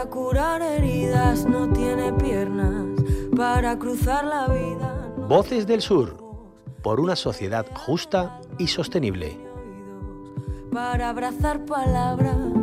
para curar heridas, no tiene piernas para cruzar la vida. Voces del Sur, por una sociedad justa y sostenible. Para abrazar palabras.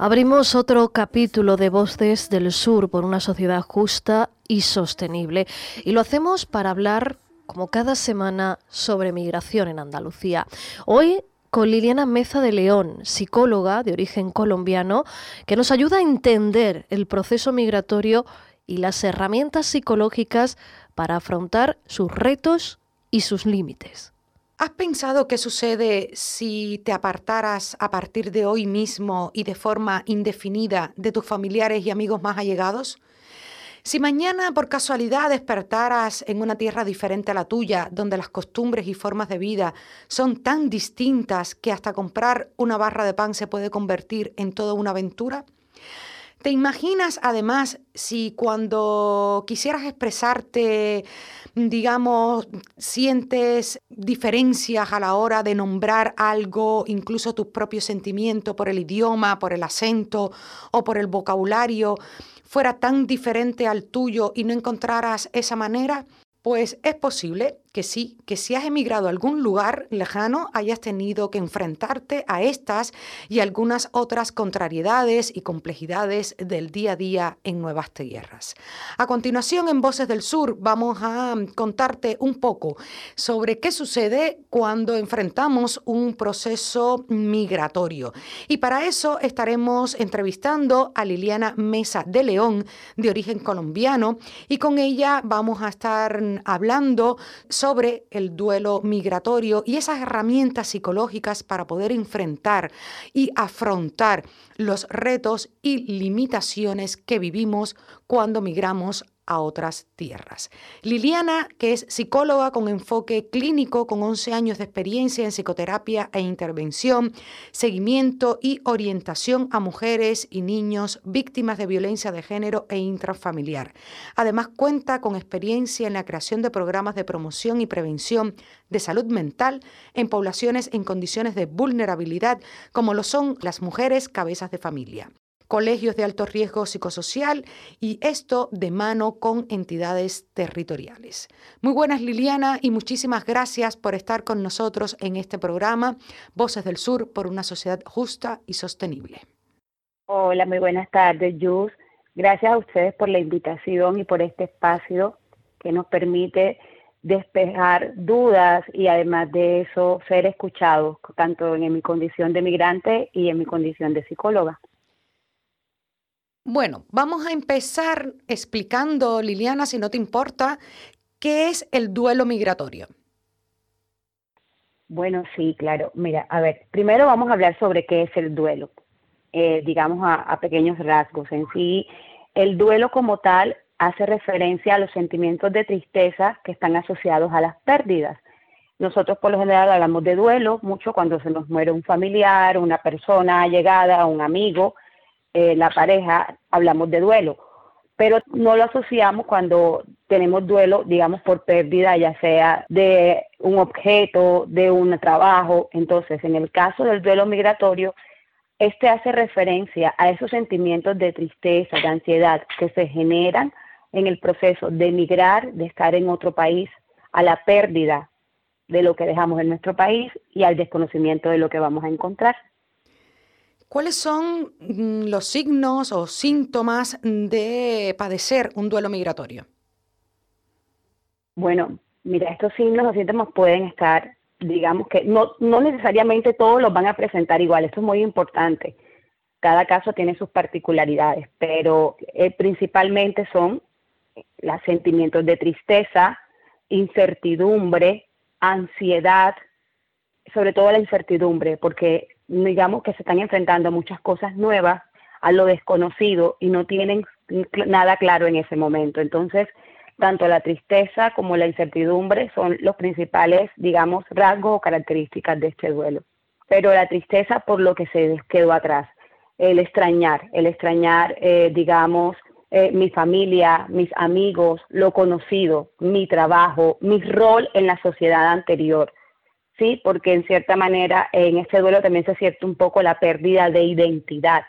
Abrimos otro capítulo de Voces del Sur por una sociedad justa y sostenible. Y lo hacemos para hablar, como cada semana, sobre migración en Andalucía. Hoy con Liliana Meza de León, psicóloga de origen colombiano, que nos ayuda a entender el proceso migratorio y las herramientas psicológicas para afrontar sus retos y sus límites. ¿Has pensado qué sucede si te apartaras a partir de hoy mismo y de forma indefinida de tus familiares y amigos más allegados? Si mañana por casualidad despertaras en una tierra diferente a la tuya, donde las costumbres y formas de vida son tan distintas que hasta comprar una barra de pan se puede convertir en toda una aventura, ¿Te imaginas además si cuando quisieras expresarte, digamos, sientes diferencias a la hora de nombrar algo, incluso tus propios sentimientos por el idioma, por el acento o por el vocabulario, fuera tan diferente al tuyo y no encontraras esa manera? Pues es posible que sí, que si has emigrado a algún lugar lejano hayas tenido que enfrentarte a estas y algunas otras contrariedades y complejidades del día a día en nuevas tierras. A continuación, en Voces del Sur, vamos a contarte un poco sobre qué sucede cuando enfrentamos un proceso migratorio. Y para eso estaremos entrevistando a Liliana Mesa de León, de origen colombiano, y con ella vamos a estar hablando sobre sobre el duelo migratorio y esas herramientas psicológicas para poder enfrentar y afrontar los retos y limitaciones que vivimos cuando migramos a otras tierras. Liliana, que es psicóloga con enfoque clínico, con 11 años de experiencia en psicoterapia e intervención, seguimiento y orientación a mujeres y niños víctimas de violencia de género e intrafamiliar. Además, cuenta con experiencia en la creación de programas de promoción y prevención de salud mental en poblaciones en condiciones de vulnerabilidad, como lo son las mujeres cabezas de familia colegios de alto riesgo psicosocial y esto de mano con entidades territoriales. Muy buenas Liliana y muchísimas gracias por estar con nosotros en este programa Voces del Sur por una sociedad justa y sostenible. Hola, muy buenas tardes, Jus. Gracias a ustedes por la invitación y por este espacio que nos permite despejar dudas y además de eso ser escuchados, tanto en mi condición de migrante y en mi condición de psicóloga. Bueno, vamos a empezar explicando, Liliana, si no te importa, qué es el duelo migratorio. Bueno, sí, claro. Mira, a ver, primero vamos a hablar sobre qué es el duelo, eh, digamos a, a pequeños rasgos. En sí, el duelo como tal hace referencia a los sentimientos de tristeza que están asociados a las pérdidas. Nosotros por lo general hablamos de duelo mucho cuando se nos muere un familiar, una persona allegada, un amigo, eh, la pareja, hablamos de duelo, pero no lo asociamos cuando tenemos duelo, digamos, por pérdida, ya sea de un objeto, de un trabajo. Entonces, en el caso del duelo migratorio, este hace referencia a esos sentimientos de tristeza, de ansiedad que se generan en el proceso de emigrar, de estar en otro país, a la pérdida de lo que dejamos en nuestro país y al desconocimiento de lo que vamos a encontrar. ¿Cuáles son mm, los signos o síntomas de padecer un duelo migratorio? Bueno, mira, estos signos o síntomas pueden estar, digamos que no, no necesariamente todos los van a presentar igual, esto es muy importante. Cada caso tiene sus particularidades, pero eh, principalmente son los sentimientos de tristeza, incertidumbre, ansiedad, sobre todo la incertidumbre, porque digamos que se están enfrentando a muchas cosas nuevas, a lo desconocido y no tienen nada claro en ese momento. Entonces, tanto la tristeza como la incertidumbre son los principales, digamos, rasgos o características de este duelo. Pero la tristeza por lo que se quedó atrás, el extrañar, el extrañar, eh, digamos, eh, mi familia, mis amigos, lo conocido, mi trabajo, mi rol en la sociedad anterior. Sí, porque en cierta manera en este duelo también se siente un poco la pérdida de identidad.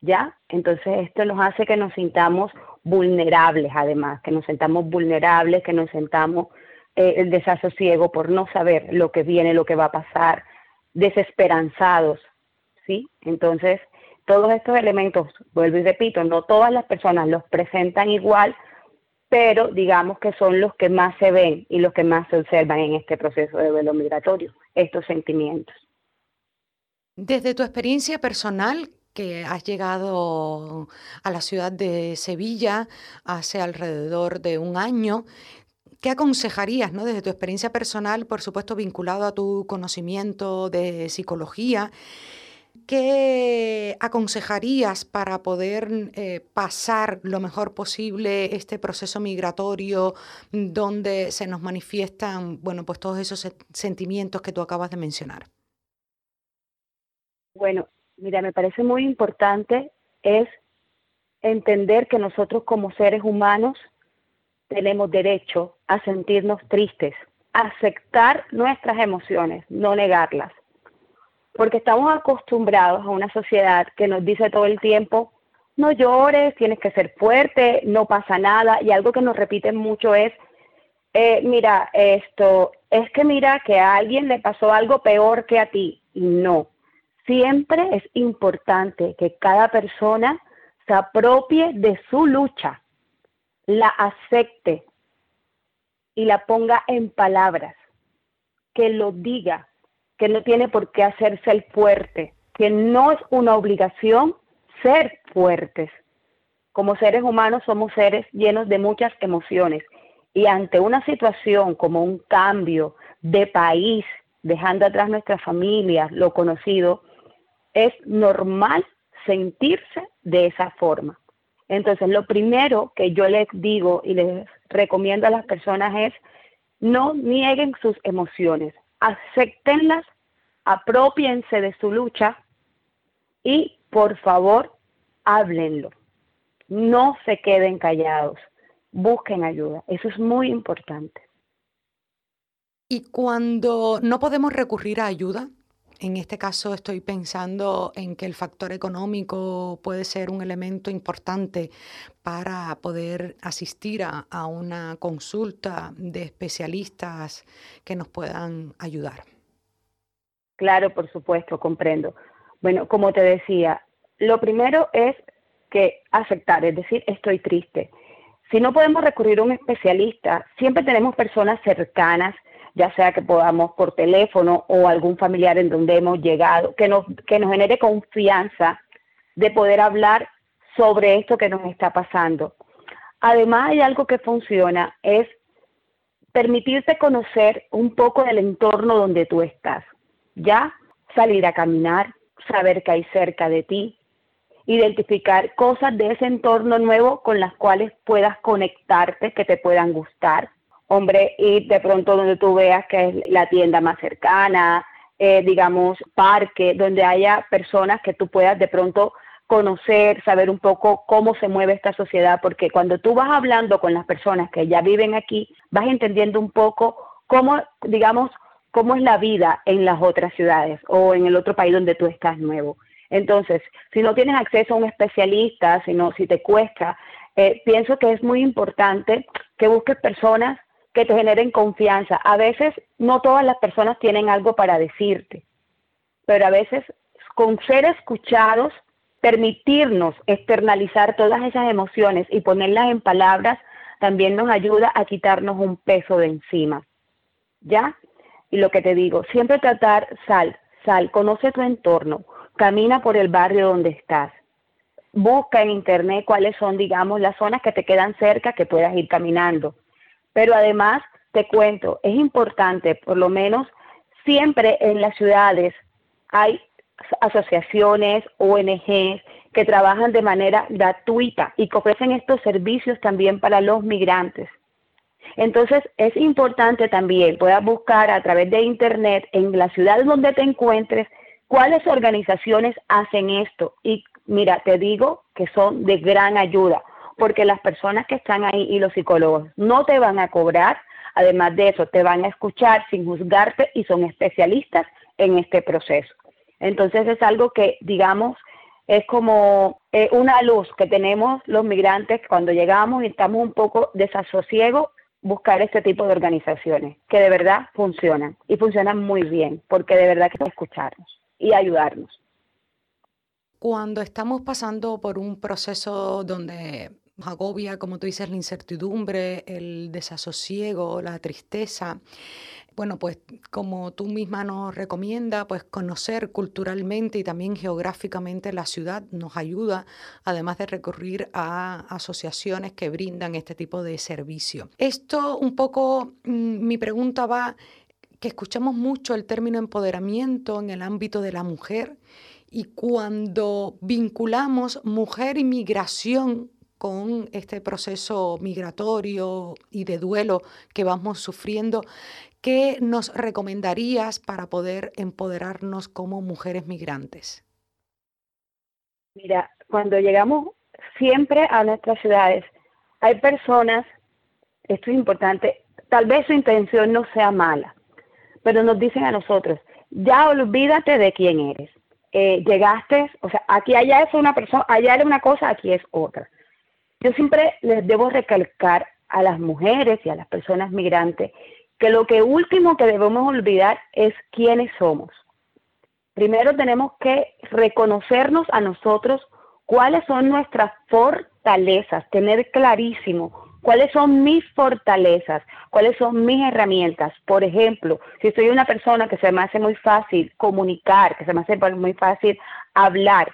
¿Ya? Entonces esto nos hace que nos sintamos vulnerables además, que nos sentamos vulnerables, que nos sentamos eh, el desasosiego por no saber lo que viene, lo que va a pasar, desesperanzados, ¿sí? Entonces, todos estos elementos, vuelvo y repito, no todas las personas los presentan igual, pero digamos que son los que más se ven y los que más se observan en este proceso de duelo migratorio, estos sentimientos. Desde tu experiencia personal, que has llegado a la ciudad de Sevilla hace alrededor de un año, ¿qué aconsejarías, ¿no? desde tu experiencia personal, por supuesto vinculado a tu conocimiento de psicología? ¿Qué aconsejarías para poder eh, pasar lo mejor posible este proceso migratorio donde se nos manifiestan, bueno, pues todos esos sentimientos que tú acabas de mencionar? Bueno, mira, me parece muy importante es entender que nosotros como seres humanos tenemos derecho a sentirnos tristes, aceptar nuestras emociones, no negarlas porque estamos acostumbrados a una sociedad que nos dice todo el tiempo, no llores, tienes que ser fuerte, no pasa nada, y algo que nos repiten mucho es, eh, mira, esto, es que mira que a alguien le pasó algo peor que a ti, y no, siempre es importante que cada persona se apropie de su lucha, la acepte y la ponga en palabras, que lo diga, que no tiene por qué hacerse el fuerte, que no es una obligación ser fuertes. Como seres humanos somos seres llenos de muchas emociones y ante una situación como un cambio de país, dejando atrás nuestra familia, lo conocido, es normal sentirse de esa forma. Entonces, lo primero que yo les digo y les recomiendo a las personas es no nieguen sus emociones, acéptenlas, apropiense de su lucha y por favor háblenlo. No se queden callados, busquen ayuda. Eso es muy importante. Y cuando no podemos recurrir a ayuda, en este caso estoy pensando en que el factor económico puede ser un elemento importante para poder asistir a, una consulta de especialistas que nos puedan ayudar. Claro, por supuesto, comprendo. Bueno, como te decía, lo primero es que aceptar, es decir, estoy triste. Si no podemos recurrir a un especialista, siempre tenemos personas cercanas ya sea que podamos por teléfono o algún familiar en donde hemos llegado, que nos, que nos genere confianza de poder hablar sobre esto que nos está pasando. Además, hay algo que funciona, es permitirte conocer un poco del entorno donde tú estás. Ya salir a caminar, saber que hay cerca de ti, identificar cosas de ese entorno nuevo con las cuales puedas conectarte, que te puedan gustar hombre, ir de pronto donde tú veas que es la tienda más cercana, eh, digamos, parque, donde haya personas que tú puedas de pronto conocer, saber un poco cómo se mueve esta sociedad, porque cuando tú vas hablando con las personas que ya viven aquí, vas entendiendo un poco cómo, digamos, cómo es la vida en las otras ciudades o en el otro país donde tú estás nuevo. Entonces, si no tienes acceso a un especialista, si, si te cuesta, eh, pienso que es muy importante que busques personas que te generen confianza. A veces no todas las personas tienen algo para decirte, pero a veces con ser escuchados, permitirnos externalizar todas esas emociones y ponerlas en palabras también nos ayuda a quitarnos un peso de encima. ¿Ya? Y lo que te digo, siempre tratar, sal, sal, conoce tu entorno, camina por el barrio donde estás, busca en internet cuáles son, digamos, las zonas que te quedan cerca que puedas ir caminando. Pero además, te cuento, es importante, por lo menos siempre en las ciudades hay asociaciones, ONGs que trabajan de manera gratuita y que ofrecen estos servicios también para los migrantes. Entonces es importante también puedas buscar a través de internet en la ciudad donde te encuentres cuáles organizaciones hacen esto. Y mira, te digo que son de gran ayuda, porque las personas que están ahí y los psicólogos no te van a cobrar, además de eso, te van a escuchar sin juzgarte y son especialistas en este proceso. Entonces es algo que, digamos, es como eh, una luz que tenemos los migrantes cuando llegamos y estamos un poco desasosiegos buscar este tipo de organizaciones que de verdad funcionan y funcionan muy bien, porque de verdad que escucharnos y ayudarnos. Cuando estamos pasando por un proceso donde agobia, como tú dices, la incertidumbre, el desasosiego, la tristeza, bueno, pues como tú misma nos recomienda, pues conocer culturalmente y también geográficamente la ciudad nos ayuda, además de recurrir a asociaciones que brindan este tipo de servicio. Esto un poco, mm, mi pregunta va, que escuchamos mucho el término empoderamiento en el ámbito de la mujer y cuando vinculamos mujer y migración con este proceso migratorio y de duelo que vamos sufriendo, ¿qué nos recomendarías para poder empoderarnos como mujeres migrantes? Mira, cuando llegamos siempre a nuestras ciudades, hay personas, esto es importante, tal vez su intención no sea mala, pero nos dicen a nosotros, ya olvídate de quién eres. Eh, llegaste, o sea, aquí allá es una persona, allá era una cosa, aquí es otra. Yo siempre les debo recalcar a las mujeres y a las personas migrantes que lo que último que debemos olvidar es quiénes somos. Primero tenemos que reconocernos a nosotros cuáles son nuestras fortalezas, tener clarísimo cuáles son mis fortalezas, cuáles son mis herramientas. Por ejemplo, si soy una persona que se me hace muy fácil comunicar, que se me hace muy fácil hablar,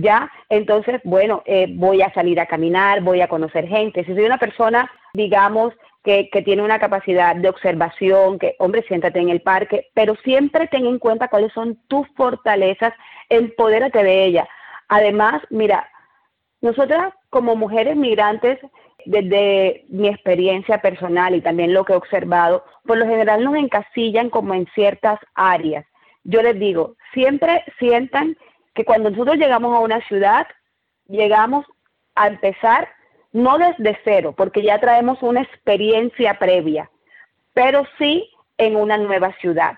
¿ya? Entonces, bueno, eh, voy a salir a caminar, voy a conocer gente. Si soy una persona, digamos, que, tiene una capacidad de observación, que, hombre, siéntate en el parque, pero siempre ten en cuenta cuáles son tus fortalezas, empodérate de ellas. Además, mira, nosotras como mujeres migrantes, desde mi experiencia personal y también lo que he observado, por lo general nos encasillan como en ciertas áreas. Yo les digo, siempre sientan que cuando nosotros llegamos a una ciudad, llegamos a empezar no desde cero, porque ya traemos una experiencia previa, pero sí en una nueva ciudad,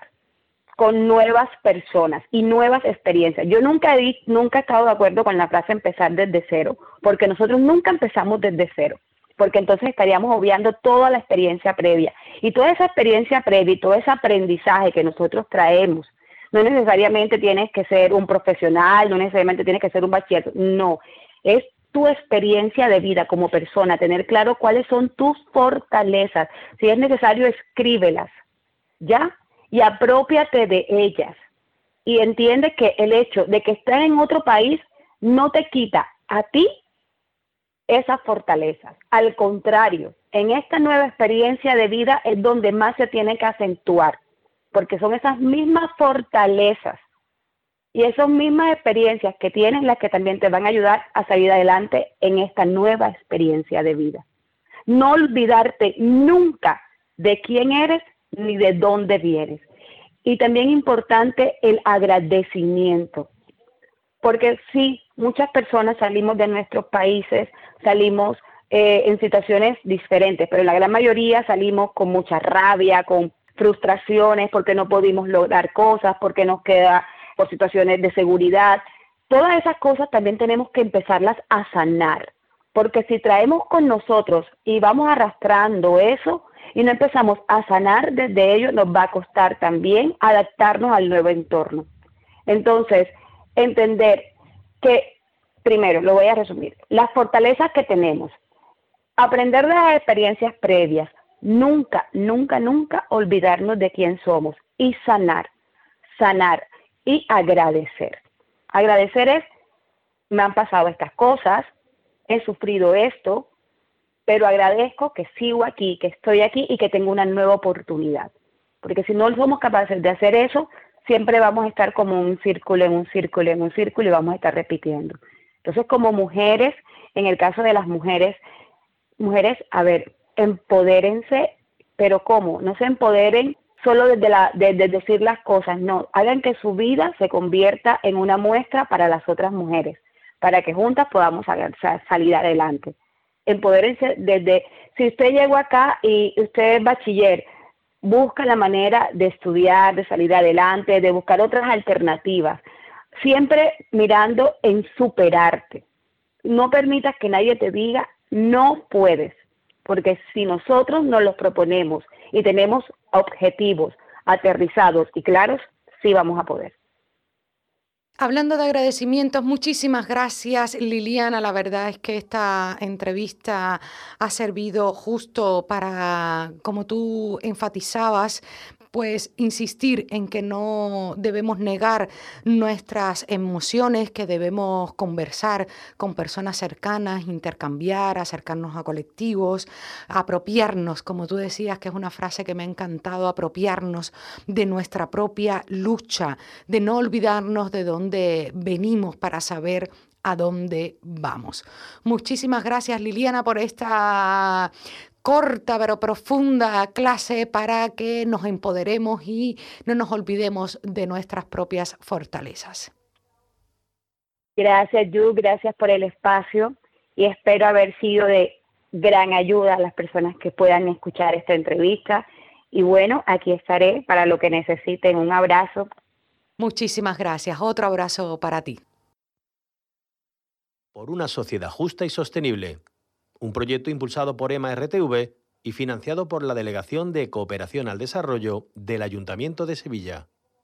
con nuevas personas y nuevas experiencias. Yo nunca he, nunca he estado de acuerdo con la frase empezar desde cero, porque nosotros nunca empezamos desde cero, porque entonces estaríamos obviando toda la experiencia previa. Y toda esa experiencia previa y todo ese aprendizaje que nosotros traemos, no necesariamente tienes que ser un profesional, no necesariamente tienes que ser un bachiller, no, es tu experiencia de vida como persona, tener claro cuáles son tus fortalezas. Si es necesario, escríbelas, ¿ya? Y apropiate de ellas. Y entiende que el hecho de que estés en otro país no te quita a ti esas fortalezas. Al contrario, en esta nueva experiencia de vida es donde más se tiene que acentuar, porque son esas mismas fortalezas y esas mismas experiencias que tienes las que también te van a ayudar a salir adelante en esta nueva experiencia de vida. No olvidarte nunca de quién eres ni de dónde vienes. Y también importante el agradecimiento. Porque sí, muchas personas salimos de nuestros países, salimos eh, en situaciones diferentes, pero la gran mayoría salimos con mucha rabia, con frustraciones, porque no pudimos lograr cosas, porque nos queda por situaciones de seguridad. Todas esas cosas también tenemos que empezarlas a sanar, porque si traemos con nosotros y vamos arrastrando eso y no empezamos a sanar desde ello, nos va a costar también adaptarnos al nuevo entorno. Entonces, entender que, primero, lo voy a resumir, las fortalezas que tenemos, aprender de las experiencias previas, nunca, nunca, nunca olvidarnos de quién somos y sanar, sanar y agradecer. Agradecer es me han pasado estas cosas, he sufrido esto, pero agradezco que sigo aquí, que estoy aquí y que tengo una nueva oportunidad. Porque si no somos capaces de hacer eso, siempre vamos a estar como un círculo, en un círculo, en un círculo y vamos a estar repitiendo. Entonces, como mujeres, en el caso de las mujeres, mujeres, a ver, empodérense, pero ¿cómo? No se empoderen solo desde, la, desde decir las cosas, no, hagan que su vida se convierta en una muestra para las otras mujeres, para que juntas podamos salir adelante. Empodérense desde, si usted llegó acá y usted es bachiller, busca la manera de estudiar, de salir adelante, de buscar otras alternativas, siempre mirando en superarte. No permitas que nadie te diga no puedes, porque si nosotros nos los proponemos y tenemos objetivos aterrizados y claros, sí vamos a poder. Hablando de agradecimientos, muchísimas gracias Liliana. La verdad es que esta entrevista ha servido justo para, como tú enfatizabas, pues insistir en que no debemos negar nuestras emociones, que debemos conversar con personas cercanas, intercambiar, acercarnos a colectivos, apropiarnos, como tú decías, que es una frase que me ha encantado, apropiarnos de nuestra propia lucha, de no olvidarnos de dónde venimos para saber a dónde vamos. Muchísimas gracias Liliana por esta corta pero profunda clase para que nos empoderemos y no nos olvidemos de nuestras propias fortalezas. Gracias, Yu, gracias por el espacio y espero haber sido de gran ayuda a las personas que puedan escuchar esta entrevista. Y bueno, aquí estaré para lo que necesiten. Un abrazo. Muchísimas gracias. Otro abrazo para ti. Por una sociedad justa y sostenible un proyecto impulsado por EMA RTV y financiado por la Delegación de Cooperación al Desarrollo del Ayuntamiento de Sevilla.